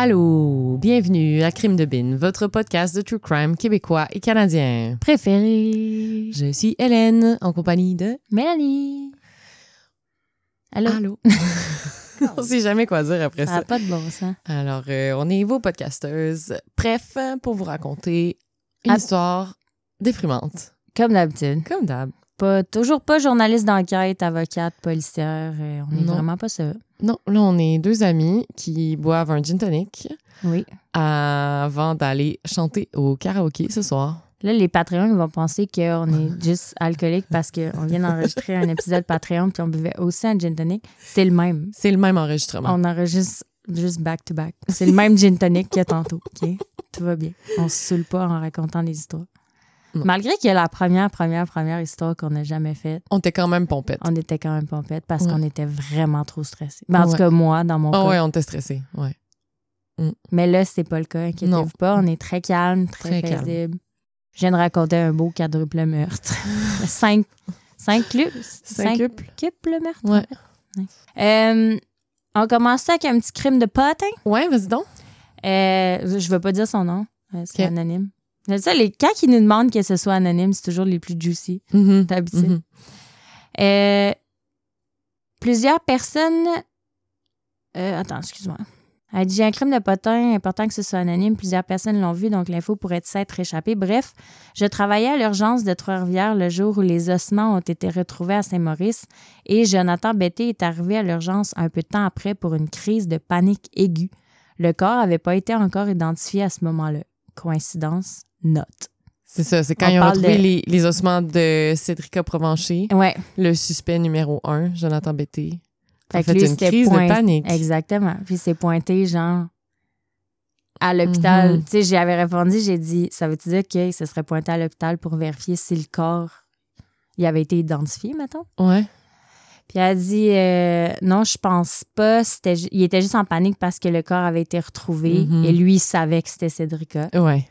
Allô, bienvenue à Crime de Bin, votre podcast de true crime québécois et canadien. Préféré. Je suis Hélène, en compagnie de... Mélanie. Allô? Allô? on sait jamais quoi dire après Ça ça. n'a pas de bon sens. Alors, euh, on est vos podcasteuses, bref, pour vous raconter une histoire déprimante. Comme d'habitude. Comme d'hab. Pas, toujours pas journaliste d'enquête, avocate, policière. euh, on n'est vraiment pas ça. Non, là, on est deux amis qui boivent un gin tonic Oui. avant d'aller chanter au karaoké ce soir. Là, les Patreons ils vont penser qu'on est juste alcoolique parce qu'on vient d'enregistrer un épisode Patreon puis on buvait aussi un gin tonic. C'est le même. C'est le même enregistrement. On enregistre juste back-to-back. C'est le même gin tonic que tantôt. OK? Tout va bien. On se saoule pas en racontant des histoires. Non. Malgré qu'il y a la première, première, première histoire qu'on n'a jamais faite, On était quand même pompette. on était quand même pompette parce Ouais. qu'on était vraiment trop stressés. Ben, en tout cas, moi, dans mon Ah cas. ouais, on était stressés. Ouais. Mais là, c'est pas le cas. Inquiétez-vous pas. On est très calme, très, Très calme. Je viens de raconter un beau quadruple meurtre. cinq, cinq clubs? Quintuple. Quintuple meurtre? Ouais. Euh, on commence avec un petit crime de potin? Ouais, vas-y donc. Euh, je veux pas dire son nom. euh, C'est anonyme. Ça, les, quand ils nous demandent que ce soit anonyme, c'est toujours les plus juicy, Mhm. d'habitude. Mhm. Euh, plusieurs personnes. Euh, attends, excuse-moi. Elle dit J'ai un crime de potin, important que ce soit anonyme. Plusieurs personnes l'ont vu, donc l'info pourrait s'être échappée. Bref, je travaillais à l'urgence de Trois-Rivières le jour où les ossements ont été retrouvés à Saint-Maurice et Jonathan Betté est arrivé à l'urgence un peu de temps après pour une crise de panique aiguë. Le corps n'avait pas été encore identifié à ce moment-là. Coïncidence? Note. C'est ça, c'est quand On ils ont retrouvé de- les, les ossements de Cédrica Provencher, Ouais. le suspect numéro un, Jonathan Betté. Fait que lui, une crise point- de panique. Exactement. Puis c'est pointé, genre, à l'hôpital. Mhm. Tu sais, j'avais répondu, j'ai dit, ça veut-tu dire que ce serait pointé à l'hôpital pour vérifier si le corps il avait été identifié, mettons? Ouais. Puis elle a dit, euh, non, je pense pas. Il était juste en panique parce que le corps avait été retrouvé Mhm. et lui, il savait que c'était Cédrica. Ouais.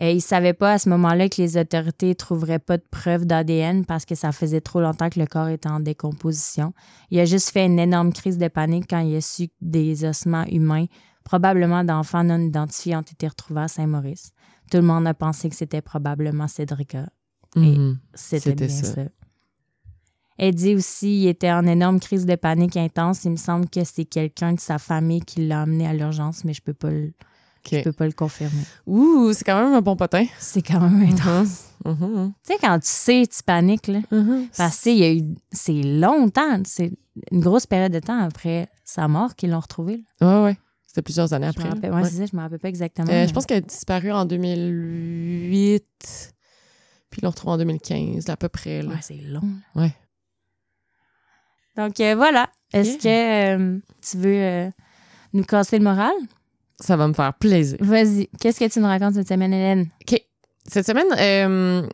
Et il savait pas à ce moment-là que les autorités trouveraient pas de preuves d'ADN parce que ça faisait trop longtemps que le corps était en décomposition. Il a juste fait une énorme crise de panique quand il a su que des ossements humains, probablement d'enfants non identifiés, ont été retrouvés à Saint-Maurice. Tout le monde a pensé que c'était probablement Cédrica. Mhm. C'était C'était bien ça. ça. Dit aussi qu'il était en énorme crise de panique intense. Il me semble que c'est quelqu'un de sa famille qui l'a emmené à l'urgence, mais je peux pas le, je OK. peux pas le confirmer. Ouh, c'est quand même un bon potin. C'est quand même intense. Mhm. Mhm. Tu sais, quand tu sais, tu paniques, là. Mhm. Parce que, eu. C'est longtemps. C'est une grosse période de temps après sa mort qu'ils l'ont retrouvé. là. Ouais, ouais. C'était plusieurs années Je après. rappelle, ouais, Ouais. c'est ça, je me rappelle pas exactement. Euh, mais- je pense qu'elle a disparu en 2008. Puis ils l'ont retrouvée en 2015, là, à peu près. Là. Ouais, c'est long. là. Ouais. Donc, euh, voilà. Est-ce que euh, tu veux nous casser le moral? Ça va me faire plaisir. Vas-y. Qu'est-ce que tu nous racontes cette semaine, Hélène? OK. Cette semaine, euh,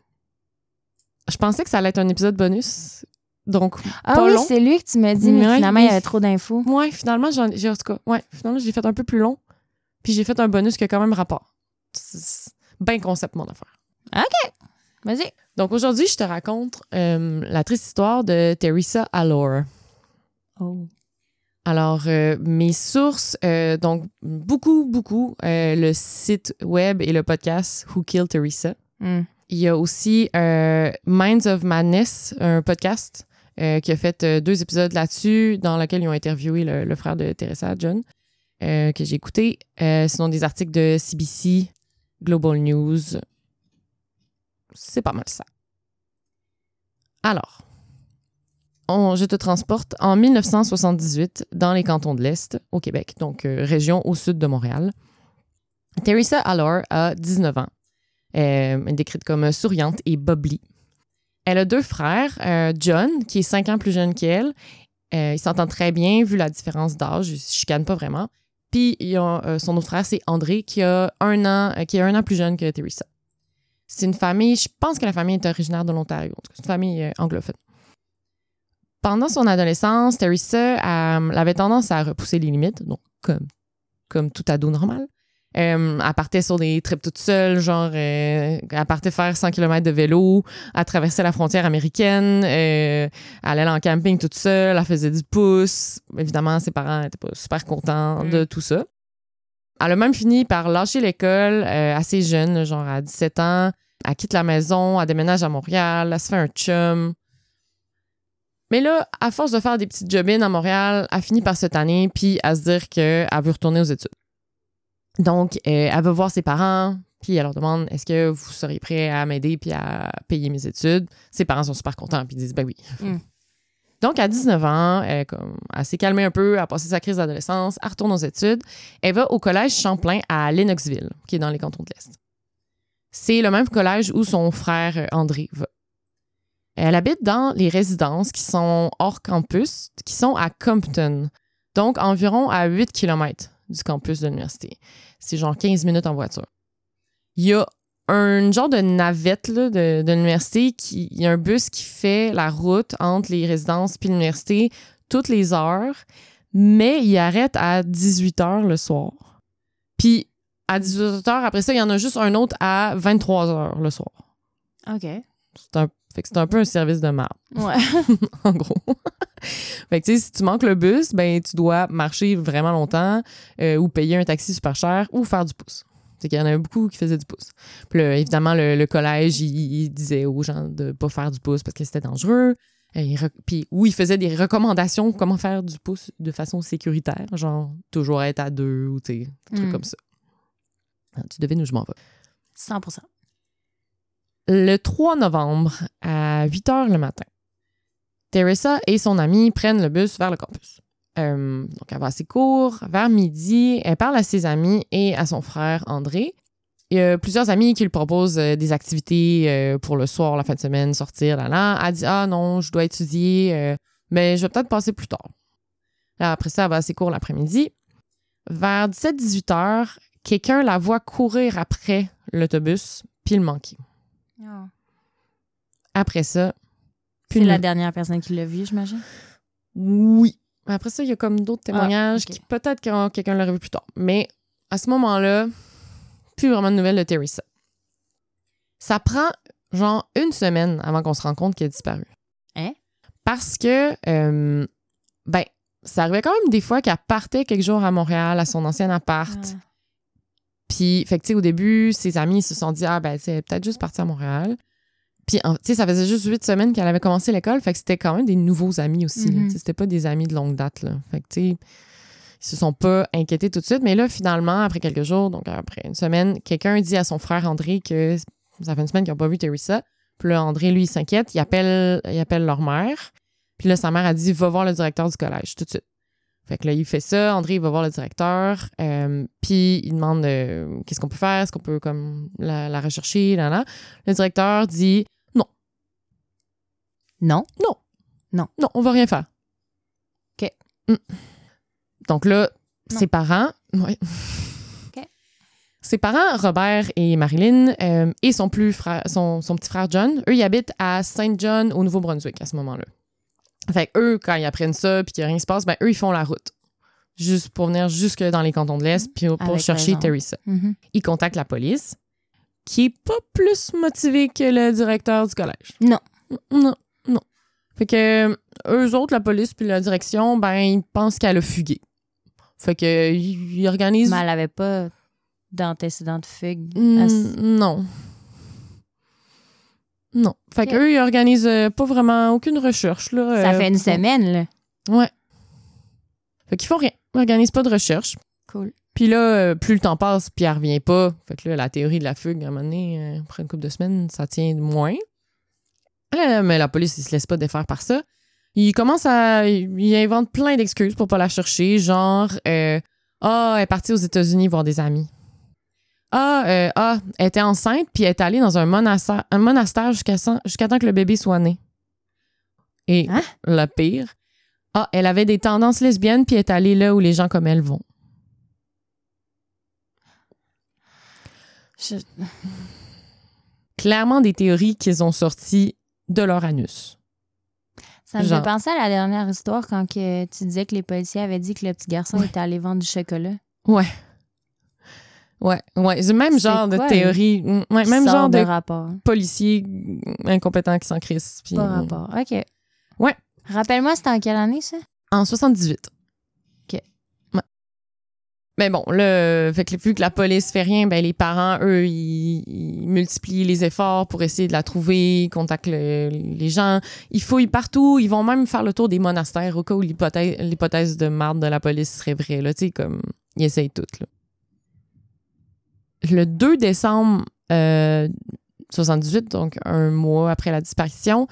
je pensais que ça allait être un épisode bonus. Donc, Ah pas oui, c'est lui que tu m'as dit, mais finalement, il y avait trop d'infos. Ouais, finalement, j'en- j'ai en tout cas, ouais, finalement, j'ai fait un peu plus long. Puis j'ai fait un bonus qui a quand même rapport. C'est bien concept, mon affaire. Vas-y. Donc aujourd'hui, je te raconte euh, la triste histoire de Teresa Allore. Oh. Alors, euh, mes sources, euh, donc beaucoup, beaucoup, euh, le site web et le podcast Who Killed Teresa. Hmm. Il y a aussi Minds of Madness, un podcast qui a fait deux épisodes là-dessus, dans lequel ils ont interviewé le, le frère de Teresa, John, que j'ai écouté. Sinon, des articles de CBC, Global News. C'est pas mal ça. Alors, je te transporte en 1978 dans les cantons de l'Est, au Québec, donc euh, région au sud de Montréal. Teresa Allor a 19 ans. Euh, elle est décrite comme souriante et bubbly. Elle a deux frères, euh, John, qui est cinq ans plus jeune qu'elle. Euh, ils s'entendent très bien, vu la différence d'âge. Ils se chicanent pas vraiment. Puis euh, son autre frère, c'est André, qui a un an, euh, qui est un an plus jeune que Teresa. C'est une famille, je pense que la famille est originaire de l'Ontario. C'est une famille euh, anglophone. Pendant son adolescence, Teresa euh, elle avait tendance à repousser les limites, donc comme, comme tout ado normal. Euh, elle partait sur des trips toute seule, genre, euh, elle partait faire 100 km de vélo, elle traversait la frontière américaine, euh, elle allait en camping toute seule, elle faisait du pouce. Évidemment, ses parents n'étaient pas super contents de tout ça. Elle a même fini par lâcher l'école assez jeune, genre à 17 ans. Elle quitte la maison, elle déménage à Montréal, elle se fait un chum. Mais là, à force de faire des petites jobines à Montréal, elle finit par se tanner puis à se dire qu'elle veut retourner aux études. Donc, euh, elle veut voir ses parents, puis elle leur demande est-ce que vous seriez prêts à m'aider puis à payer mes études? Ses parents sont super contents puis ils disent ben oui. Mm. Donc, à 19 ans, elle, comme, elle s'est calmée un peu, elle a passé sa crise d'adolescence, elle retourne aux études. Elle va au collège Champlain à Lennoxville, qui est dans les cantons de l'Est. C'est le même collège où son frère euh, André va. Elle habite dans les résidences qui sont hors campus, qui sont à Compton, donc environ à 8 km du campus de l'université. C'est genre 15 minutes en voiture. Il y a un genre de navette là, de, de l'université, qui- il y a un bus qui fait la route entre les résidences puis l'université toutes les heures, mais il arrête à 18 heures le soir. Puis à 18 heures, après ça, il y en a juste un autre à 23 heures le soir. OK. C'est un, fait que c'est un peu un service de merde, Ouais. en gros. fait que tu sais, si tu manques le bus, ben tu dois marcher vraiment longtemps euh, ou payer un taxi super cher ou faire du pouce. C'est qu'il y en avait beaucoup qui faisaient du pouce. Puis là, évidemment, le, le collège, il, il disait aux gens de pas faire du pouce parce que c'était dangereux. Il re- Puis où il faisait des recommandations comment faire du pouce de façon sécuritaire, genre toujours être à deux ou tu sais, des trucs Mm. comme ça. Ah, Tu devines où je m'en vais. 100 Le 3 novembre, à 8 heures le matin, Teresa et son amie prennent le bus vers le campus. Euh, donc, elle va assez court. Vers midi, elle parle à ses amis et à son frère André. Il y a plusieurs amis qui lui proposent euh, des activités euh, pour le soir, la fin de semaine, sortir, là, là. Elle dit Ah non, je dois étudier, mais je vais peut-être passer plus tard. Après ça, elle va assez court l'après-midi. Vers 17-18 heures, quelqu'un la voit courir après l'autobus puis le manquer. Après ça, C'est la dernière personne qui l'a vu, j'imagine? Oui. Après ça, il y a comme d'autres témoignages Ah, ok. qui peut-être que quelqu'un l'aurait vu plus tard. Mais à ce moment-là, plus vraiment de nouvelles de Teresa. Ça prend genre une semaine avant qu'on se rende compte qu'elle a disparu. Hein? Parce que, euh, ben, ça arrivait quand même des fois qu'elle partait quelques jours à Montréal, à son ancien appart. Ah. Puis, fait que, tu sais, au début, ses amis se sont dit, ah, ben, c'est peut-être juste partie à Montréal. Puis, tu sais, ça faisait juste huit semaines qu'elle avait commencé l'école. Fait que c'était quand même des nouveaux amis aussi. Mhm. Sais, C'était pas des amis de longue date, là. Fait que, tu sais, ils se sont pas inquiétés tout de suite. Mais là, finalement, après quelques jours, donc après une semaine, quelqu'un dit à son frère André que ça fait une semaine qu'ils n'ont pas vu Teresa. Puis là, André, lui, il s'inquiète. Il appelle, il appelle leur mère. Puis là, sa mère a dit, va voir le directeur du collège tout de suite. Fait que là, il fait ça. André, il va voir le directeur. euh, puis il demande euh, qu'est-ce qu'on peut faire, est-ce qu'on peut comme la, la rechercher, là, là. Le directeur dit Non. non, on va rien faire. OK. Mm. Donc là, Non. ses parents, ouais. Ses parents, Robert et Marilyn, euh, et son, plus frère, son, son petit frère John, eux, ils habitent à Saint John, au Nouveau-Brunswick, à ce moment-là. Fait que eux, quand ils apprennent ça puis qu'il n'y a rien qui se passe, ben eux, ils font la route. Juste pour venir jusque dans les cantons de l'Est puis pour Avec chercher. Teresa. Mhm. Ils contactent la police, qui est pas plus motivée que le directeur du collège. Non. Non, non. Fait que eux autres, la police puis la direction, ben, ils pensent qu'elle a fugué. Fait que ils organisent. Mais elle avait pas d'antécédent de fugue. À non. Non. Fait qu'eux, ils organisent euh, pas vraiment aucune recherche. Là, Ça euh, fait une pour- semaine, là. Ouais. Fait qu'ils font rien. Ils organisent pas de recherche. Cool. Puis là, euh, plus le temps passe, puis elle revient pas. Fait que là, la théorie de la fugue, à un moment donné, après une couple de semaines, ça tient moins. Mais la police, ils se laisse pas défaire par ça. Ils commencent à... Ils inventent plein d'excuses pour pas la chercher, genre... euh, ah, elle est partie aux États-Unis voir des amis. Ah, euh, ah, elle était enceinte, puis elle est allée dans un monastère, un monastère jusqu'à jusqu'à temps que le bébé soit né. Et Hein? le pire, ah, elle avait des tendances lesbiennes, puis elle est allée là où les gens comme elle vont. Je- Clairement des théories qu'ils ont sorties de leur anus. Ça me Genre. fait penser à la dernière histoire quand que tu disais que les policiers avaient dit que le petit garçon Ouais. était allé vendre du chocolat. Ouais. Ouais, ouais. C'est le même genre de théorie. Mm, Ouais, même genre de, rapport? policier incompétent qui s'en crisse. puis- Pas rapport. OK. Ouais. Rappelle-moi, c'était en quelle année, ça? En 78. OK. Ouais. Mais bon, là, fait que vu que la police fait rien, ben les parents, eux, ils, ils multiplient les efforts pour essayer de la trouver, ils contactent le- les gens. Ils fouillent partout. Ils vont même faire le tour des monastères au cas où l'hypothèse, l'hypothèse de marde de la police serait vraie. Là, tu sais, comme, ils essayent tout. Là. Le 2 décembre euh, 78, donc un mois après la disparition,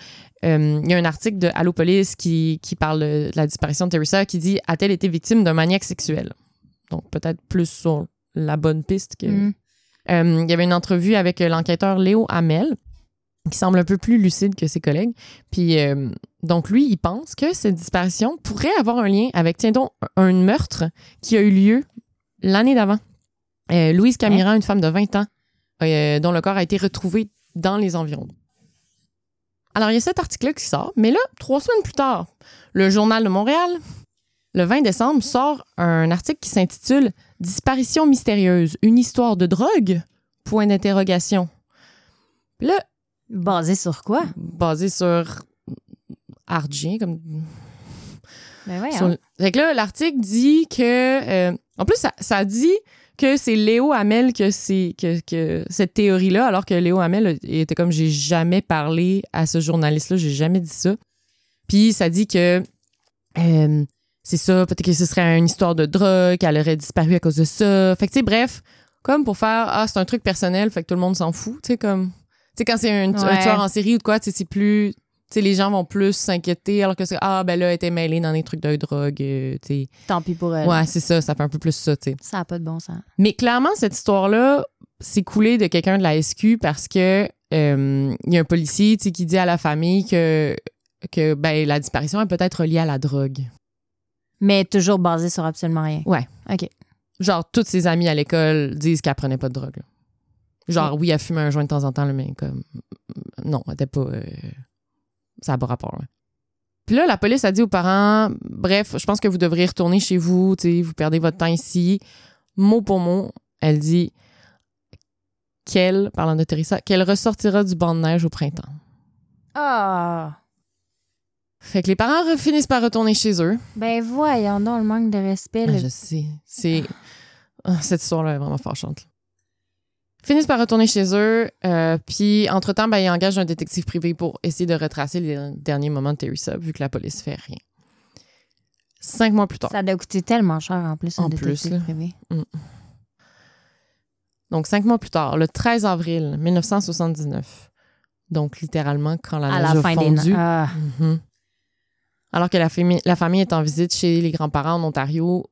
euh, il y a un article de Allo Police qui, qui parle de la disparition de Teresa qui dit A-t-elle été victime d'un maniaque sexuel? Donc peut-être plus sur la bonne piste que. Mm. Euh, il y avait une entrevue avec euh, l'enquêteur Léo Hamel qui semble un peu plus lucide que ses collègues. Puis euh, donc lui, il pense que cette disparition pourrait avoir un lien avec, tiens donc, un meurtre qui a eu lieu l'année d'avant. Euh, Louise Camira, une femme de 20 ans, euh, dont le corps a été retrouvé dans les environs. Alors, il y a cet article-là qui sort, mais là, trois semaines plus tard, le Journal de Montréal, le 20 décembre, sort un article qui s'intitule Disparition mystérieuse, une histoire de drogue? Point d'interrogation. Là, Basé sur quoi? basé sur Ardien, comme Ben ouais. sur- Fait que là, l'article dit que. euh, en plus, ça, ça dit que c'est Léo Hamel que c'est que, que cette théorie-là, alors que Léo Hamel était comme j'ai jamais parlé à ce journaliste-là, j'ai jamais dit ça. Puis ça dit que euh, c'est ça, peut-être que ce serait une histoire de drogue, qu'elle aurait disparu à cause de ça. Fait que tu sais, bref, comme pour faire ah c'est un truc personnel, fait que tout le monde s'en fout, tu sais comme, tu sais quand c'est un, un Ouais. tueur en série ou quoi, tu sais c'est plus sais, les gens vont plus s'inquiéter alors que c'est ah ben là elle était mêlée dans des trucs de drogue euh, tu sais Tant pis pour elle. ouais c'est ça ça fait un peu plus ça tu sais Ça n'a pas de bon sens. mais clairement cette histoire là c'est coulé de quelqu'un de la SQ parce que euh, il y a un policier tu sais qui dit à la famille que que ben la disparition est peut-être liée à la drogue Mais toujours basé sur absolument rien. Ouais. OK. genre toutes ses amies à l'école disent qu'elle prenait pas de drogue là. genre oui elle fumait un joint de temps en temps mais comme non elle était pas euh, ça n'a pas rapport là. Puis là, la police a dit aux parents, bref, je pense que vous devriez retourner chez vous, tu sais, vous perdez votre temps ici. Mot pour mot, elle dit qu'elle, parlant de Teresa, qu'elle ressortira du banc de neige au printemps. Ah! Fait que les parents re- finissent par retourner chez eux. Ben voyons donc le manque de respect. Le- je sais. C'est. Ah, cette histoire-là est vraiment fâchante. Finissent par retourner chez eux. euh, puis, entre-temps, ben, ils engagent un détective privé pour essayer de retracer les derniers moments de Teresa, vu que la police fait rien. Cinq mois plus tard. Ça doit coûter tellement cher en plus, un En plus, détective là. privé. Donc, cinq mois plus tard, le 13 avril 1979. Donc, littéralement, quand la à neige a fondu. Ah. Mhm. Alors que la famille, la famille est en visite chez les grands-parents en Ontario,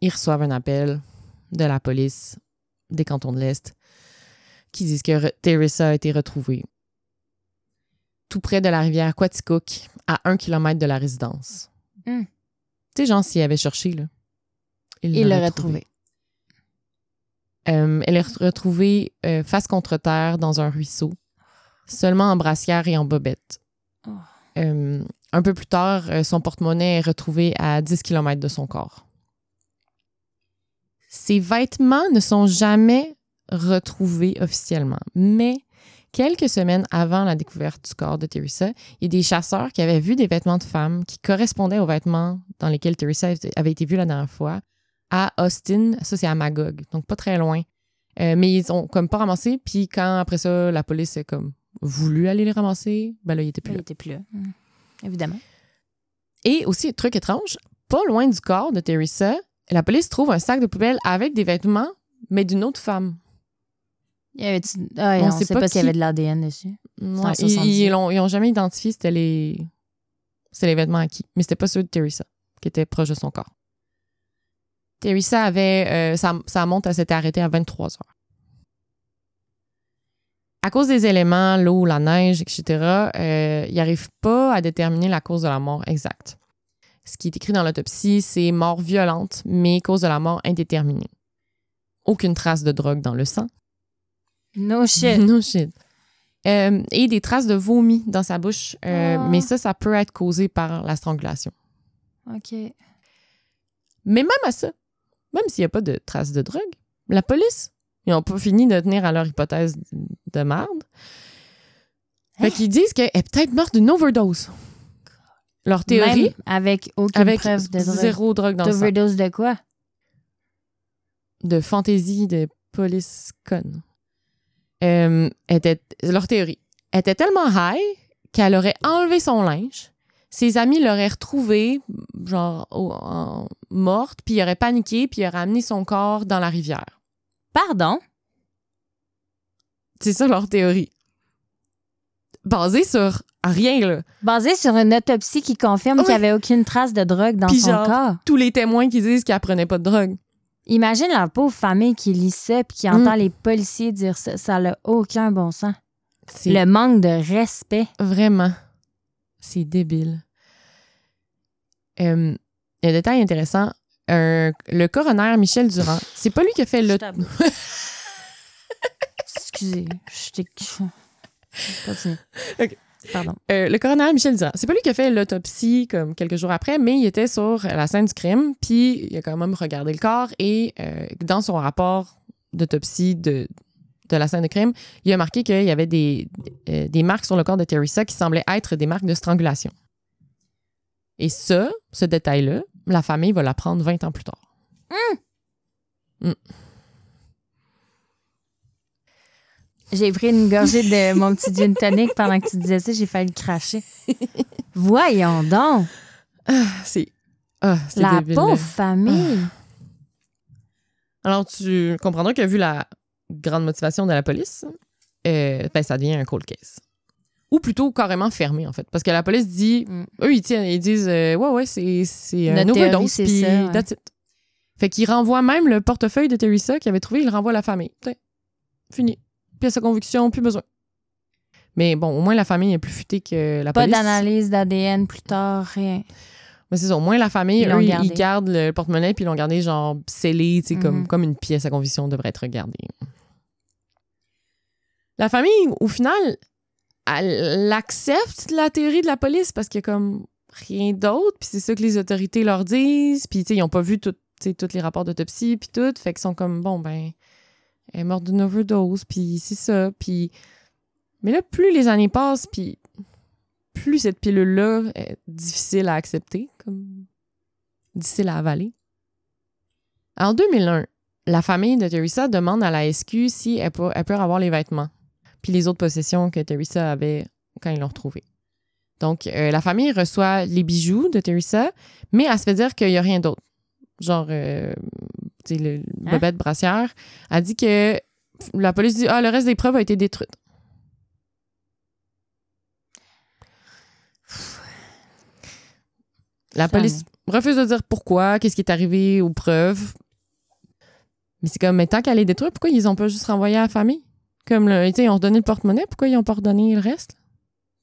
ils reçoivent un appel de la police des cantons de l'Est qui disent que Re- Teresa a été retrouvée tout près de la rivière Quaticook, à un kilomètre de la résidence. Hmm. Tu sais, genre, s'il avait cherché, là. Il l'aurait trouvée. trouvé. Euh, elle est retrouvée euh, face contre terre dans un ruisseau, seulement en brassière et en bobette. Oh. Euh, un peu plus tard, son porte-monnaie est retrouvé à 10 km de son corps. Ses vêtements ne sont jamais retrouvés officiellement, mais quelques semaines avant la découverte du corps de Teresa, il y a des chasseurs qui avaient vu des vêtements de femmes qui correspondaient aux vêtements dans lesquels Teresa avait été vue la dernière fois à Austin. Ça, c'est à Magog, donc pas très loin. Euh, mais ils ont comme pas ramassé. Puis quand après ça, la police a comme voulu aller les ramasser, ben là, il était plus Il là. était plus là. Hmm. Évidemment. Et aussi, truc étrange, pas loin du corps de Teresa, la police trouve un sac de poubelle avec des vêtements, mais d'une autre femme. Il y avait-tu- Ah, On on sait pas pas, s'il y qui- avait de l'ADN dessus. Ouais, ils, 70. ils l'ont- ils ont jamais identifié c'était les, c'était les vêtements acquis. Mais c'était pas ceux de Teresa, qui étaient proches de son corps. Teresa avait. euh, sa, sa montre, elle s'était arrêtée à 23 heures. À cause des éléments, l'eau, la neige, etc., euh, il n'arrive pas à déterminer la cause de la mort exacte. Ce qui est écrit dans l'autopsie, c'est mort violente, mais cause de la mort indéterminée. Aucune trace de drogue dans le sang. No shit. No shit. Euh, et des traces de vomi dans sa bouche. Euh, Ah. Mais ça, ça peut être causé par la strangulation. OK. Mais même à ça, même s'il n'y a pas de traces de drogue, la police Ils n'ont pas fini de tenir à leur hypothèse de merde. Fait qu'ils disent qu'elle est peut-être morte d'une overdose. Leur théorie, Même avec aucune avec preuve de drogue. zéro drogue dans. D'overdose de quoi? De fantaisie de police conne. Euh, était, leur théorie. Elle était tellement high qu'elle aurait enlevé son linge. Ses amis l'auraient retrouvée, genre, au- en- morte, puis ils auraient paniqué, puis ils auraient amené son corps dans la rivière. Pardon? C'est ça leur théorie. Basée sur rien, là. Basé sur une autopsie qui confirme Oui. qu'il n'y avait aucune trace de drogue dans Puis son genre- corps. Tous les témoins qui disent qu'elle prenait pas de drogue. Imagine la pauvre famille qui lit ça puis qui Mm. entend les policiers dire ça. Ça n'a aucun bon sens. C'est Le manque de respect. Vraiment. C'est débile. Euh, un détail intéressant. un- le coroner Michel Durand, c'est pas lui qui a fait le. Excusez, je t'ai... Pardon. Euh, le coroner Michel Durand, c'est pas lui qui a fait l'autopsie comme quelques jours après, mais il était sur la scène du crime, puis il a quand même regardé le corps et euh, dans son rapport d'autopsie de, de la scène de crime, il a marqué qu'il y avait des, euh, des marques sur le corps de Teresa qui semblaient être des marques de strangulation. Et ça, ce détail-là, la famille va l'apprendre 20 ans plus tard. J'ai pris une gorgée de mon petit gin tonic pendant que tu disais ça, j'ai failli le cracher. Voyons donc, C'est ah, c'est la débile, là. pauvre famille. Alors, tu comprendras que vu la grande motivation de la police, euh, ben, ça devient un cold case. Ou plutôt carrément fermé, en fait. Parce que la police dit, Mm. eux, ils, tiennent, ils disent, euh, ouais, ouais, c'est, un overdose, c'est puis that's it. Fait qu'ils renvoient même le portefeuille de Teresa qu'il avait trouvé, il le renvoie à la famille. Fini. Puis à conviction, plus besoin. Mais bon, au moins la famille est plus futée que la Pas police. d'analyse d'ADN plus tard, rien. Mais c'est ça, au moins la famille, Ils l'ont eux, ils- gardé. ils gardent le porte-monnaie puis ils l'ont gardé genre scellé, tu sais, comme, Mhm. comme une pièce à conviction devrait être gardée. La famille, au final, elle accepte la théorie de la police parce qu'il y a comme rien d'autre, puis c'est ça que les autorités leur disent, puis tu sais, ils n'ont pas vu tout, tu sais, tous les rapports d'autopsie puis tout, fait qu'ils sont comme, bon, ben, est morte d'une overdose, puis c'est ça, puis... Mais là, plus les années passent, puis plus cette pilule-là est difficile à accepter, comme difficile à avaler. En 2001, la famille de Teresa demande à la SQ si elle peut, elle avoir les vêtements, puis les autres possessions que Teresa avait quand ils l'ont retrouvée. Donc, euh, la famille reçoit les bijoux de Teresa, mais elle se fait dire qu'il n'y a rien d'autre. Genre, euh, le le Hein? bobette brassière. Elle dit que la police dit Ah, le reste des preuves a été détruite. La police refuse de dire pourquoi, qu'est-ce qui est arrivé aux preuves. Mais c'est comme, mais tant qu'elle est détruite, pourquoi ils ont pas juste renvoyé à la famille? Comme, le, ils ont redonné le porte-monnaie, pourquoi ils ont pas redonné le reste?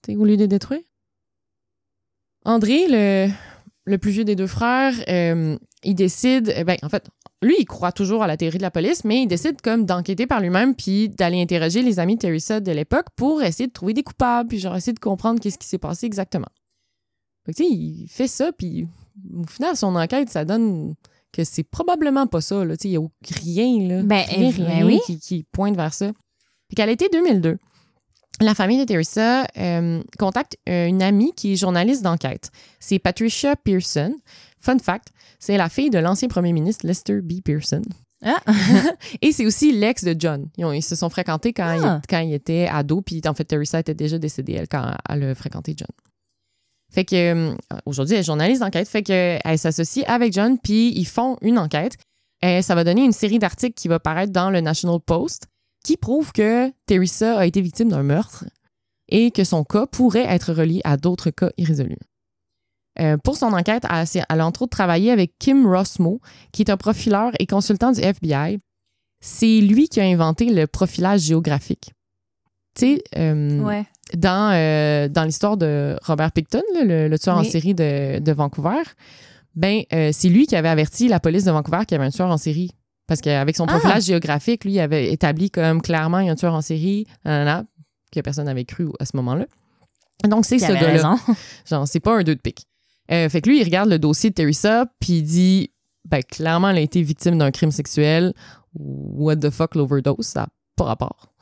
Au lieu de détruire. André, le, le plus vieux des deux frères, euh, il décide, eh ben, en fait, lui, il croit toujours à la théorie de la police, mais il décide comme d'enquêter par lui-même puis d'aller interroger les amis de Teresa de l'époque pour essayer de trouver des coupables puis genre essayer de comprendre qu'est-ce qui s'est passé exactement. Fait que, il fait ça puis au final, son enquête, ça donne que c'est probablement pas ça. Il n'y a rien, là, Ben, rien, eh, rien ben oui. qui, qui pointe vers ça. Fait qu'à l'été 2002, la famille de Teresa euh, contacte euh, une amie qui est journaliste d'enquête. C'est Patricia Pearson. Fun fact, c'est la fille de l'ancien premier ministre Lester B. Pearson. Ah. Et c'est aussi l'ex de John. Ils, ont- ils se sont fréquentés quand, Ah. il, quand il était ado, puis en fait, Teresa était déjà décédée, elle, quand elle a fréquenté John. Fait que, euh, aujourd'hui, elle est journaliste d'enquête, fait qu'elle s'associe avec John, puis ils font une enquête. Et ça va donner une série d'articles qui va paraître dans le National Post qui prouve que Teresa a été victime d'un meurtre et que son cas pourrait être relié à d'autres cas irrésolus. Euh, pour son enquête, elle, a entre autres travaillé avec Kim Rossmo, qui est un profileur et consultant du FBI. C'est lui qui a inventé le profilage géographique. Tu sais, euh, Ouais. dans, euh, dans l'histoire de Robert Picton, là, le, le tueur en série de, de Vancouver, ben, c'est lui qui avait averti la police de Vancouver qu'il y avait un tueur en série. Parce qu'avec son Ah! profilage géographique, lui, il avait établi comme clairement il y a un tueur en série, nanana, que personne n'avait cru à ce moment-là. Donc, c'est ce gars-là. Genre, c'est pas un deux de pique. Euh, fait que lui, il regarde le dossier de Teresa, puis il dit, ben, clairement, elle a été victime d'un crime sexuel what the fuck l'overdose, ça n'a pas rapport.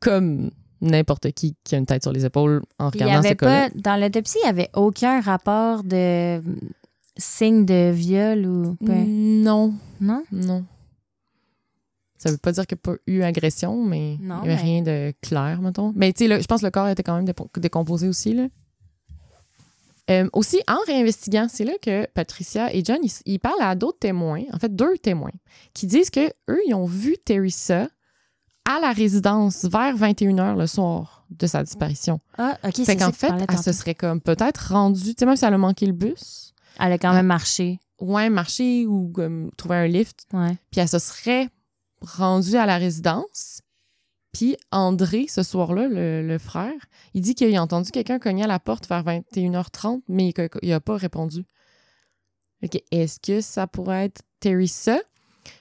Comme n'importe qui qui a une tête sur les épaules en Puis il y regardant ce pas, dans l'autopsie, il n'y avait aucun rapport de signe de viol ou. peu- Non, Non? non. Ça veut pas dire qu'il n'y a pas eu agression, mais Non, il n'y avait mais- rien de clair, mettons. Mais tu sais, là, je pense que le corps était quand même décomposé aussi, là. Euh, aussi, en réinvestiguant, c'est là que Patricia et John, ils, ils parlent à d'autres témoins, en fait deux témoins, qui disent que eux, ils ont vu Teresa à la résidence vers 21h le soir de sa disparition. Ah, OK, fait c'est qu'en fait, elle se serait comme peut-être rendue, tu sais, même si elle a manqué le bus, Elle a quand même marché. ouais, marcher ou comme, trouver un lift, Ouais. puis elle se serait rendue à la résidence. Puis André, ce soir-là, le, le frère, il dit qu'il a entendu quelqu'un cogner à la porte vers 21h30, mais qu'il n'a pas répondu. Ok, Est-ce que ça pourrait être Teresa?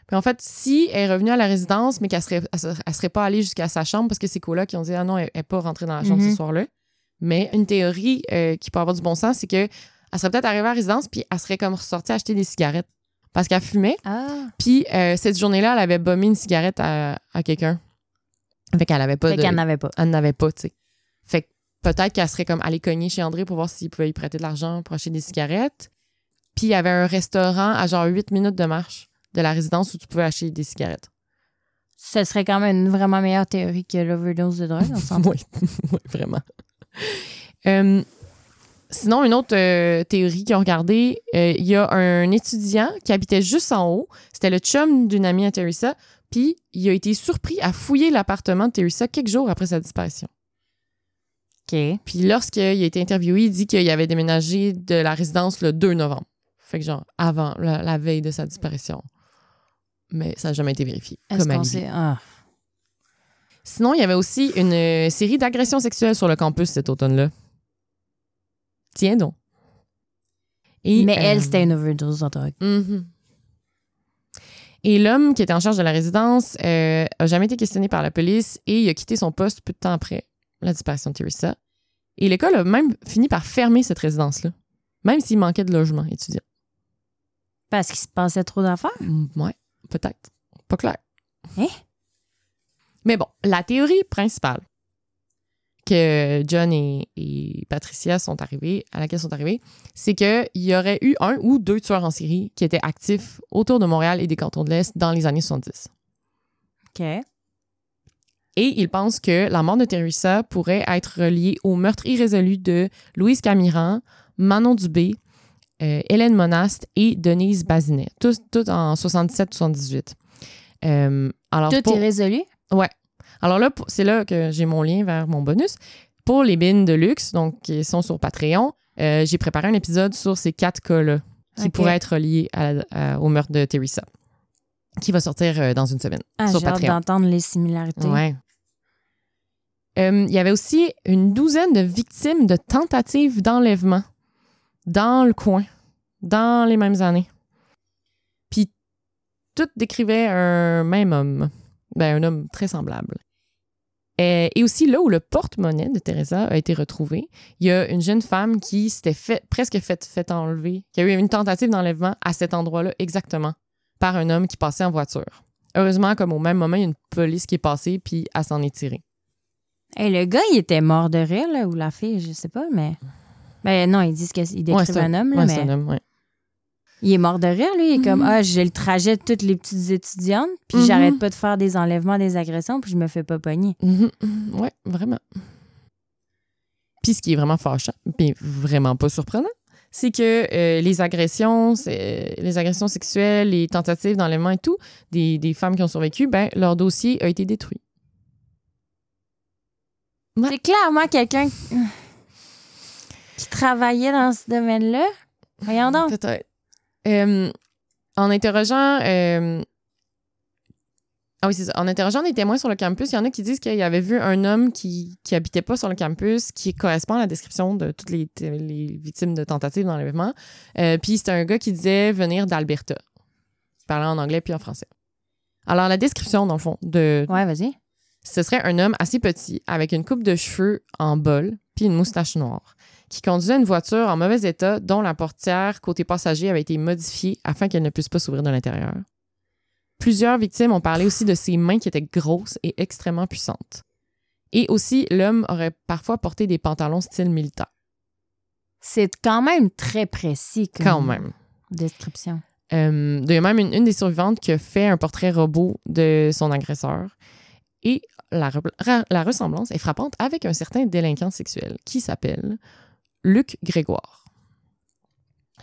Puis en fait, si elle est revenue à la résidence, mais qu'elle serait, elle serait, pas allée jusqu'à sa chambre parce que c'est colocs qui ont dit Ah non, elle n'est pas rentrée dans la chambre ce soir-là. Mais une théorie euh, qui peut avoir du bon sens, c'est que elle serait peut-être arrivée à la résidence, puis elle serait comme ressortie acheter des cigarettes. Parce qu'elle fumait. Ah. Puis euh, cette journée-là, elle avait bombé une cigarette à, à quelqu'un. Fait qu'elle avait pas Fait de. qu'elle n'avait pas. Elle n'avait pas, tu sais. Fait que peut-être qu'elle serait comme allée cogner chez André pour voir s'il pouvait lui prêter de l'argent pour acheter des cigarettes. Puis il y avait un restaurant à genre 8 minutes de marche de la résidence où tu pouvais acheter des cigarettes. Ce serait quand même une vraiment meilleure théorie que l'overdose de drogue, on s'entend. Oui, oui, vraiment. Euh, sinon, une autre euh, théorie qu'ils ont regardée, euh, il y a un étudiant qui habitait juste en haut. C'était le chum d'une amie à Teresa. Puis il a été surpris à fouiller l'appartement de Teresa quelques jours après sa disparition. OK. Puis lorsqu'il a été interviewé, il dit qu'il avait déménagé de la résidence le 2 novembre. Fait que genre avant, la, la veille de sa disparition. Mais ça n'a jamais été vérifié. Comme qu'on alibi. sait... Ah. Sinon, il y avait aussi une série d'agressions sexuelles sur le campus cet automne-là. Tiens donc. Et, Mais elle, euh, c'était une overdose de drogue. mhm. Et l'homme qui était en charge de la résidence euh, a jamais été questionné par la police et il a quitté son poste peu de temps après la disparition de Teresa. Et l'école a même fini par fermer cette résidence-là, même s'il manquait de logement étudiant. Parce qu'il se passait trop d'affaires? Mm, Ouais, peut-être. Pas clair. Hein? Mais bon, la théorie principale que John et, et Patricia sont arrivés, à laquelle sont arrivés, c'est qu'il y aurait eu un ou deux tueurs en série qui étaient actifs autour de Montréal et des cantons de l'Est dans les années 70. OK. Et ils pensent que la mort de Teresa pourrait être reliée au meurtre irrésolu de Louise Camiran, Manon Dubé, euh, Hélène Monast et Denise Bazinet, tous en 77-78. Euh, alors Tout pour- est résolu? Alors là, c'est là que j'ai mon lien vers mon bonus. Pour les bins de luxe, donc qui sont sur Patreon, euh, j'ai préparé un épisode sur ces quatre cas-là qui pourraient être à- à- au meurtre de Teresa, qui va sortir euh, dans une semaine Ah, sur j'ai hâte Patreon. d'entendre les similarités. Ouais. Euh, Il y avait aussi une douzaine de victimes de tentatives d'enlèvement dans le coin, dans les mêmes années. Puis, toutes décrivaient un même homme, ben, un homme très semblable. Euh, et aussi, là où le porte-monnaie de Teresa a été retrouvé, il y a une jeune femme qui s'était fait, presque fait, fait enlever, qui a eu une tentative d'enlèvement à cet endroit-là exactement, par un homme qui passait en voiture. Heureusement, comme au même moment, il y a une police qui est passée, puis elle s'en est tirée. Hey, le gars, il était mort de rire, là, ou la fille, je sais pas, mais. Ben non, ils disent qu'il Ouais, c'est un homme, là, Ouais, mais c'est un homme, ouais. Il est mort de rire, lui. Il est comme, Mhm. ah, j'ai le trajet de toutes les petites étudiantes, puis Mhm. j'arrête pas de faire des enlèvements, des agressions, puis je me fais pas pogner. Mhm, ouais, vraiment. Puis ce qui est vraiment fâchant, puis vraiment pas surprenant, c'est que euh, les agressions, c'est- les agressions sexuelles, les tentatives d'enlèvement et tout, des, des femmes qui ont survécu, ben leur dossier a été détruit. Ouais. C'est clairement quelqu'un qui travaillait dans ce domaine-là. Voyons donc. Peut-être. Euh, en interrogeant. euh, Ah oui, c'est ça. En interrogeant des témoins sur le campus, il y en a qui disent qu'il y avait vu un homme qui, qui habitait pas sur le campus, qui correspond à la description de toutes les, les victimes de tentatives d'enlèvement. Euh, puis c'était un gars qui disait venir d'Alberta. Il parlait en anglais puis en français. Alors, la description, dans le fond, de, Ouais, vas-y. ce serait un homme assez petit, avec une coupe de cheveux en bol, puis une moustache noire, qui conduisait une voiture en mauvais état dont la portière côté passager avait été modifiée afin qu'elle ne puisse pas s'ouvrir de l'intérieur. Plusieurs victimes ont parlé aussi de ses mains qui étaient grosses et extrêmement puissantes. Et aussi, l'homme aurait parfois porté des pantalons style militaire. C'est quand même très précis comme Quand même. description. Euh, il y a même une, une des survivantes qui a fait un portrait robot de son agresseur. Et la ressemblance est frappante avec un certain délinquant sexuel qui s'appelle Luc Grégoire.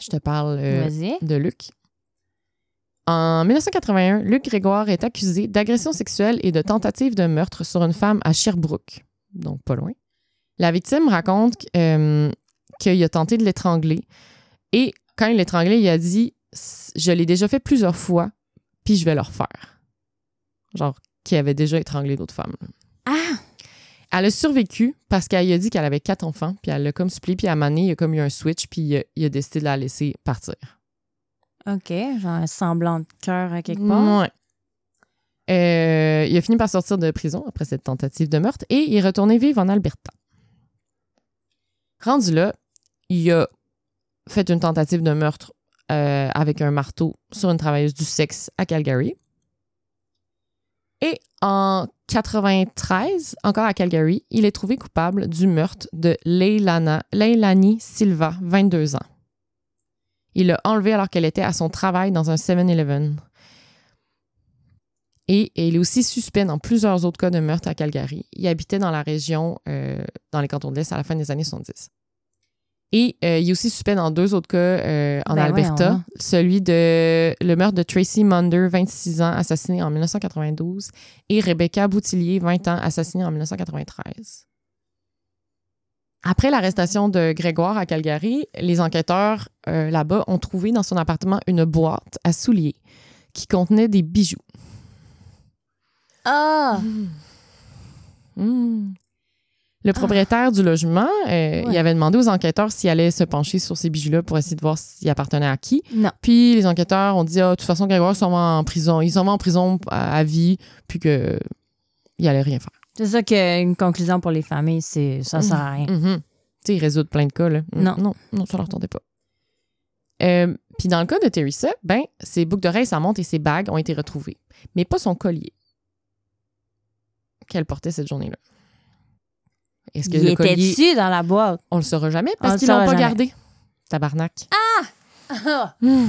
Je te parle euh, de Luc. En 1981, Luc Grégoire est accusé d'agression sexuelle et de tentative de meurtre sur une femme à Sherbrooke, donc pas loin. La victime raconte euh, qu'il a tenté de l'étrangler et quand il l'étranglait, il a dit Je l'ai déjà fait plusieurs fois, puis je vais le refaire. Genre, qui avait déjà étranglé d'autres femmes. Elle a survécu parce qu'elle a dit qu'elle avait quatre enfants, puis elle l'a comme supplié, puis à un moment donné, il y a comme eu un switch, puis il a, il a décidé de la laisser partir. OK. Genre un semblant de cœur à quelque part. Ouais. Euh, il a fini par sortir de prison après cette tentative de meurtre et il est retourné vivre en Alberta. Rendu là, il a fait une tentative de meurtre euh, avec un marteau sur une travailleuse du sexe à Calgary. Et en 93, encore à Calgary, il est trouvé coupable du meurtre de Leilani Silva, 22 ans. Il l'a enlevée alors qu'elle était à son travail dans un 7-Eleven. Et, et il est aussi suspect dans plusieurs autres cas de meurtre à Calgary. Il habitait dans la région, euh, dans les cantons de l'Est, à la fin des années 70. Et euh, il est aussi suspect dans deux autres cas euh, en Ben Alberta. donc. Celui de le meurtre de Tracy Munder, 26 ans, assassiné en 1992, et Rebecca Boutillier, 20 ans, assassinée en 1993. Après l'arrestation de Grégoire à Calgary, les enquêteurs euh, là-bas ont trouvé dans son appartement une boîte à souliers qui contenait des bijoux. Ah! Hmm. Le propriétaire du logement, euh, Ouais. il avait demandé aux enquêteurs s'ils allaient se pencher sur ces bijoux-là pour essayer de voir s'ils appartenaient à qui. Non. Puis les enquêteurs ont dit ah, de toute façon, Grégoire s'en va en prison. Il s'en va en prison à, à vie, puis que il allait rien faire. C'est ça qu'une conclusion pour les familles, c'est ça sert à rien. Mhm. Tu sais, ils résoudent plein de cas, là. Mm, Non. Non, non, ça leur tentait pas. Euh, puis dans le cas de Teresa, ben, ses boucles d'oreilles, sa montre et ses bagues ont été retrouvées, mais pas son collier qu'elle portait cette journée-là. Est-ce que Il le était dessus dans la boîte. on le saura jamais parce qu'ils l'ont pas jamais. gardé. Tabarnak. Ah, Hmm.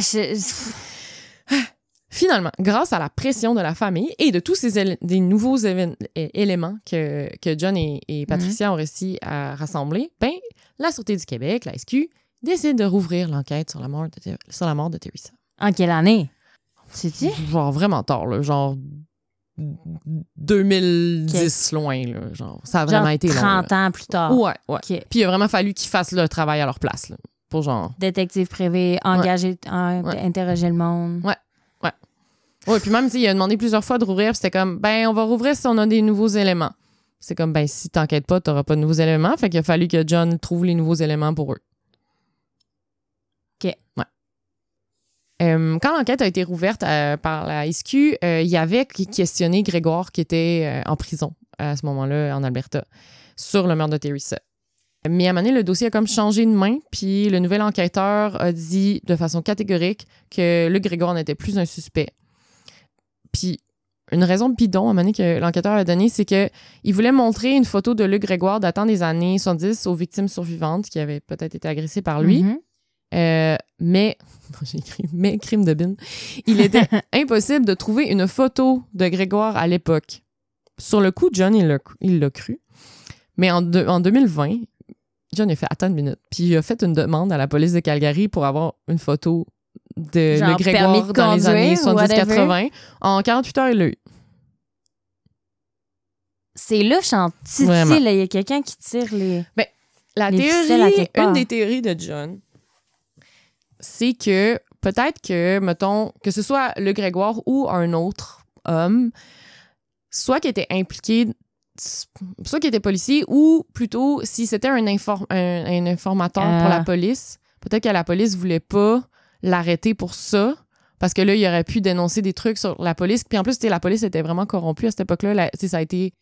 je- Finalement, grâce à la pression de la famille et de tous ces des nouveaux éléments que, que John et, et Patricia ont réussi à rassembler, ben, la Sûreté du Québec, la SQ, décide de rouvrir l'enquête sur la mort de, sur la mort de Teresa. En quelle année? Sais-tu? Genre vraiment tard, là, genre 2010 loin, là, genre ça a vraiment été long. 30 là. ans plus tard. Ouais, ouais. Puis il a vraiment fallu qu'ils fassent le travail à leur place, là, pour genre. Détective privé, engagé, en- Ouais. interroger le monde. Ouais. Ouais, puis même, il a demandé plusieurs fois de rouvrir, puis c'était comme, ben, on va rouvrir si on a des nouveaux éléments. C'est comme, ben, si t'enquêtes pas, t'auras pas de nouveaux éléments. Fait qu'il a fallu que John trouve les nouveaux éléments pour eux. OK. Ouais. Euh, quand l'enquête a été rouverte euh, par la SQ, euh, il y avait questionné Grégoire qui était en prison à ce moment-là en Alberta sur le meurtre de Teresa. Mais à un moment donné, le dossier a comme changé de main, puis le nouvel enquêteur a dit de façon catégorique que Luc Grégoire n'était plus un suspect. Puis une raison bidon à un moment donné que l'enquêteur a donnée, c'est que il voulait montrer une photo de Luc Grégoire datant des années 70 aux victimes survivantes qui avaient peut-être été agressées par lui. Mhm. Euh, mais, j'ai écrit, mais crime de bin, il était impossible de trouver une photo de Grégoire à l'époque. Sur le coup, John, il l'a l'a cru. Mais en, deux- en 2020, John a fait attends une minute. Puis il a fait une demande à la police de Calgary pour avoir une photo de Genre le Grégoire de dans les années conduire ou whatever. 70-80. En 48 heures, il l'a eu. C'est là. Il y a quelqu'un qui tire les... La Les ficelles à théorie, une des théories de John, c'est que peut-être que, mettons, que ce soit le Grégoire ou un autre homme, soit qui était impliqué, soit qui était policier, ou plutôt si c'était un, infor- un, un informateur pour Ah. la police, peut-être que la police voulait pas l'arrêter pour ça. Parce que là, il aurait pu dénoncer des trucs sur la police. Puis en plus, la police était vraiment corrompue à cette époque-là. Ça a été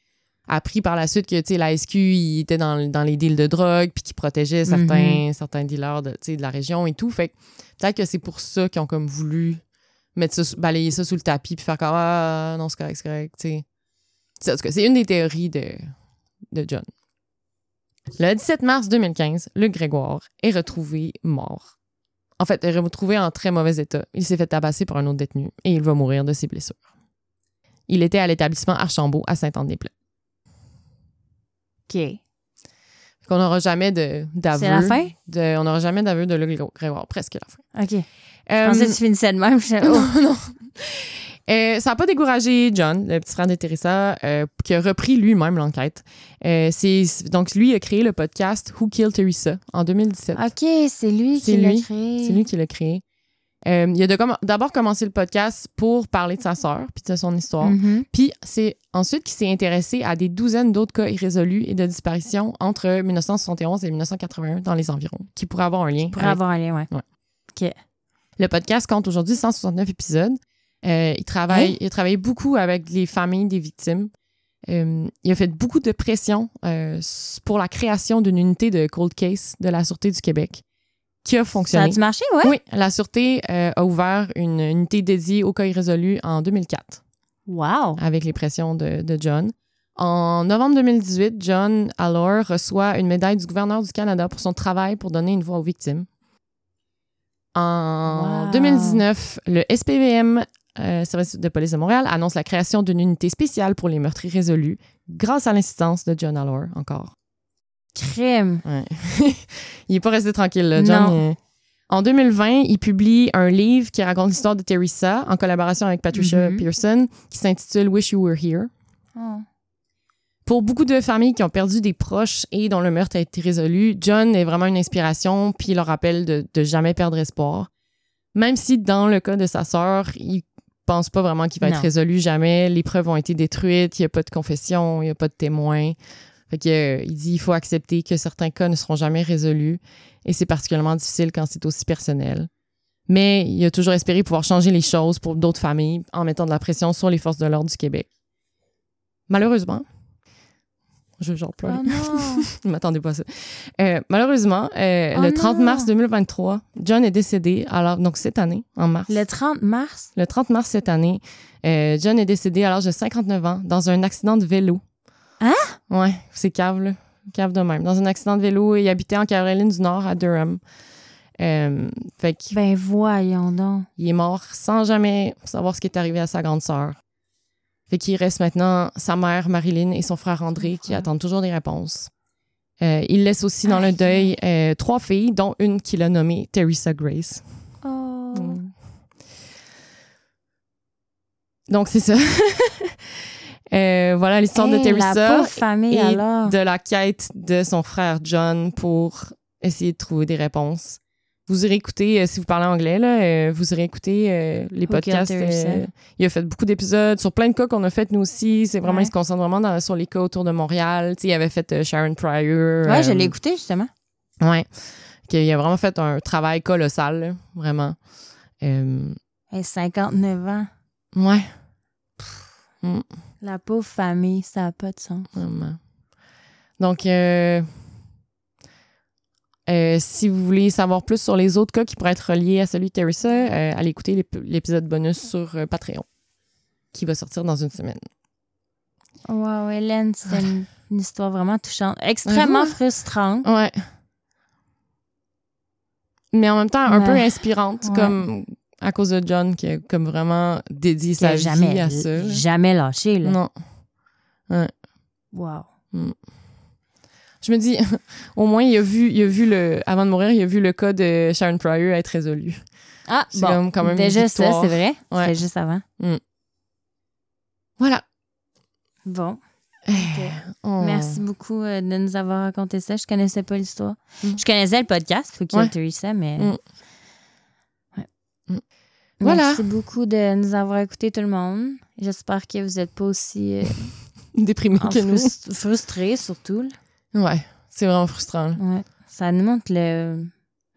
appris par la suite que la SQ il était dans, dans les deals de drogue puis qui protégeait certains, certains dealers de, la région et tout. Fait que peut-être que c'est pour ça qu'ils ont comme voulu mettre ça, balayer ça sous le tapis puis faire comme Ah, non, c'est correct, c'est correct. tu sais. C'est en tout cas, c'est une des théories de, de John. Le 17 mars 2015, Luc Grégoire est retrouvé mort. En fait, est retrouvé en très mauvais état. Il s'est fait tabasser par un autre détenu et il va mourir de ses blessures. Il était à l'établissement Archambault à Saint-Anne-des-Plaines. OK. On n'aura jamais de- d'aveu. C'est la fin? de- on n'aura jamais d'aveu de Luc Grégoire. Presque la fin. OK. Je Euh, pensais que tu finissais de même. Je- oh. non, non. Euh, ça n'a pas découragé John, le petit frère de Teresa, euh, qui a repris lui-même l'enquête. Euh, c'est, donc, lui a créé le podcast Who Killed Teresa en 2017. OK, c'est lui qui l'a créé. C'est lui qui l'a créé. Euh, il a d'abord commencé le podcast pour parler de sa sœur puis de son histoire. Mhm. Puis c'est ensuite qu'il s'est intéressé à des douzaines d'autres cas irrésolus et de disparitions entre 1971 et 1981 dans les environs, qui pourraient avoir un lien. Pour avec- avoir un lien, ouais. Le podcast compte aujourd'hui 169 épisodes. Euh, il, travaille, Hein? il a travaillé beaucoup avec les familles des victimes. Euh, il a fait beaucoup de pression pour la création d'une unité de cold case de la Sûreté du Québec qui a Ça fonctionné. a-tu marché, ouais? Oui, la Sûreté euh, a ouvert une unité dédiée aux cas irrésolus en 2004 Wow. avec les pressions de, de John. En novembre 2018, John Allor reçoit une médaille du gouverneur du Canada pour son travail pour donner une voix aux victimes. En Wow. 2019, le SPVM, euh, Service de police de Montréal, annonce la création d'une unité spéciale pour les meurtres irrésolus grâce à l'assistance de John Allor, encore. Ouais. il n'est pas resté tranquille, là, John. Non. En 2020, il publie un livre qui raconte l'histoire de Teresa en collaboration avec Patricia Mhm. Pearson qui s'intitule Wish You Were Here. Oh. Pour beaucoup de familles qui ont perdu des proches et dont le meurtre a été résolu, John est vraiment une inspiration puis il leur rappelle de, de jamais perdre espoir. Même si dans le cas de sa sœur, il pense pas vraiment qu'il va être résolu jamais, les preuves ont été détruites, il n'y a pas de confession, il n'y a pas de témoin. Fait que, euh, il dit il faut accepter que certains cas ne seront jamais résolus et c'est particulièrement difficile quand c'est aussi personnel. Mais il a toujours espéré pouvoir changer les choses pour d'autres familles en mettant de la pression sur les forces de l'ordre du Québec. Malheureusement, je genre pleure. Oh non. Je ne m'attendais pas à ça. Euh, malheureusement, euh, Oh le 30 non. mars 2023, John est décédé. Alors, donc cette année, en mars. Le 30 mars? Le 30 mars cette année, euh, John est décédé à l'âge de 59 ans dans un accident de vélo. Hein? Ouais, c'est cave, là. Cave de même. Dans un accident de vélo, il habitait en Caroline du Nord, à Durham. Euh, fait qu'il Ben voyons donc. est mort sans jamais savoir ce qui est arrivé à sa grande sœur. Fait qu'il reste maintenant sa mère Marilyn et son frère André qui Ouais. attendent toujours des réponses. Euh, il laisse aussi dans le deuil euh, trois filles, dont une qu'il a nommée Teresa Grace. Oh. Mm. Donc, c'est ça. Euh, voilà l'histoire de Teresa famille, et alors. de la quête de son frère John pour essayer de trouver des réponses. Vous irez écouter, euh, si vous parlez anglais, là, euh, vous irez écouter euh, les podcasts. Il a fait beaucoup d'épisodes sur plein de cas qu'on a fait nous aussi. C'est vraiment, Ouais. il se concentre vraiment dans- sur les cas autour de Montréal. Tu sais, il avait fait Sharon Pryor. Ouais, je l'ai écouté, justement. Ouais. Qu'il a vraiment fait un travail colossal, là, vraiment. Hey, 59 ans. ouais. La pauvre famille, ça n'a pas de sens. Vraiment. Donc, euh, euh, si vous voulez savoir plus sur les autres cas qui pourraient être reliés à celui de Teresa, euh, allez écouter l'ép- l'épisode bonus sur Patreon, qui va sortir dans une semaine. Wow, Hélène, c'est une, une histoire vraiment touchante. Extrêmement frustrante. Ouais. Mais en même temps, un Ouais. peu inspirante, Ouais. comme à cause de John, qui a comme vraiment dédié sa vie jamais, à ça. jamais lâché, là. Non. Wow. Je me dis, au moins, il a vu, il a vu le, avant de mourir, il a vu le cas de Sharon Pryor être résolu. Ah, C'est bon. comme quand même Déjà ça, c'est vrai. Ouais. C'était juste avant. Voilà. Bon. Oh. Merci beaucoup euh, de nous avoir raconté ça. Je connaissais pas l'histoire. Mm. Je connaissais le podcast, Faut qu'il Ouais. Mais. Voilà. Merci beaucoup de nous avoir écouté, tout le monde. J'espère que vous n'êtes pas aussi euh, Déprimé en que nous. frus- frustrés, surtout. là. Ouais, c'est vraiment frustrant. Ouais. Ça nous montre le,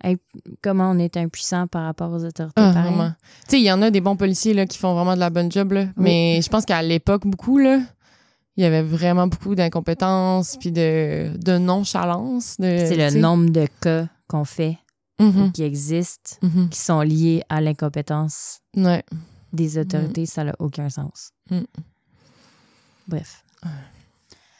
imp- comment on est impuissant par rapport aux autorités. Ah. Tu sais, il y en a des bons policiers là, qui font vraiment de la bonne job, là. mais je pense qu'à l'époque, beaucoup, là, il y avait vraiment beaucoup d'incompétence puis de, de nonchalance. de- C'est le nombre de cas qu'on fait Mhm, qui existent, mhm. qui sont liés à l'incompétence Ouais. des autorités, ça n'a aucun sens. Mm. Bref.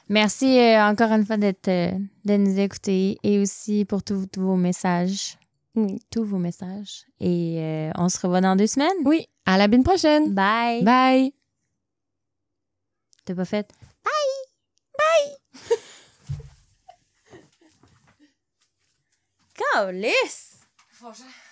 Merci euh, encore une fois d'être, euh, de nous écouter et aussi pour tous tous vos messages. Oui. Tous vos messages. Et euh, on se revoit dans deux semaines. Oui. À la bine prochaine. Bye. Bye. T'as pas fait? Bye! Bye! Gaulis! Får seg.